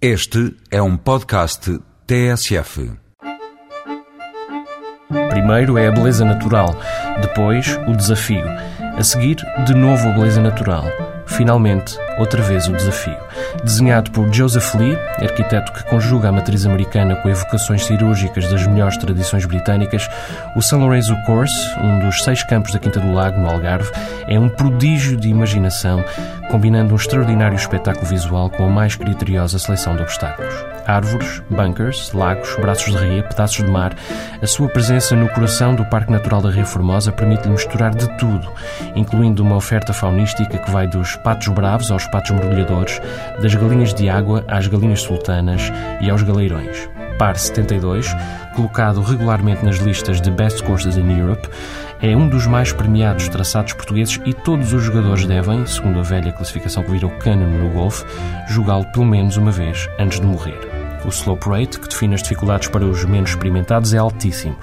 Este é um podcast TSF. Primeiro é a beleza natural, depois o desafio. A seguir, de novo a beleza natural. Finalmente, outra vez o desafio. Desenhado por Joseph Lee, arquiteto que conjuga a matriz americana com evocações cirúrgicas das melhores tradições britânicas, o São Lourenço Course, um dos seis campos da Quinta do Lago, no Algarve, é um prodígio de imaginação, combinando um extraordinário espetáculo visual com a mais criteriosa seleção de obstáculos. Árvores, bunkers, lagos, braços de ria, pedaços de mar, a sua presença no coração do Parque Natural da Ria Formosa permite-lhe misturar de tudo, incluindo uma oferta faunística que vai dos patos bravos aos patos mergulhadores, das galinhas de água às galinhas sultanas e aos galeirões. Par 72, colocado regularmente nas listas de Best Courses in Europe, é um dos mais premiados traçados portugueses e todos os jogadores devem, segundo a velha classificação que virou canon no golfe, jogá-lo pelo menos uma vez antes de morrer. O slope rate, que define as dificuldades para os menos experimentados, é altíssimo.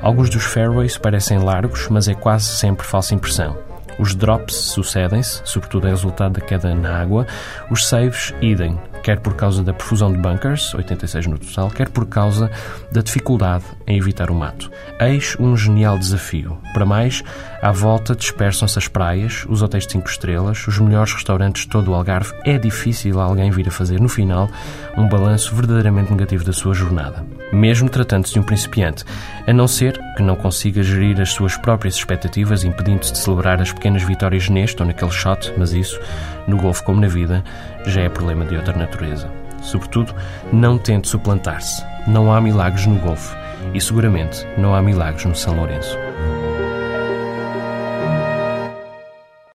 Alguns dos fairways parecem largos, mas é quase sempre falsa impressão. Os drops sucedem-se, sobretudo é resultado da queda na água. Os saves, idem, quer por causa da profusão de bunkers, 86 no total, quer por causa da dificuldade em evitar o mato. Eis um genial desafio. Para mais, à volta dispersam-se as praias, os hotéis de 5 estrelas, os melhores restaurantes de todo o Algarve. É difícil alguém vir a fazer, no final, um balanço verdadeiramente negativo da sua jornada. Mesmo tratando-se de um principiante, a não ser que não consiga gerir as suas próprias expectativas, impedindo-se de celebrar as pequenas vitórias neste ou naquele shot, mas isso, no golfe como na vida, já é problema de outra natureza. Sobretudo, não tente suplantar-se. Não há milagres no golfe e seguramente não há milagres no São Lourenço.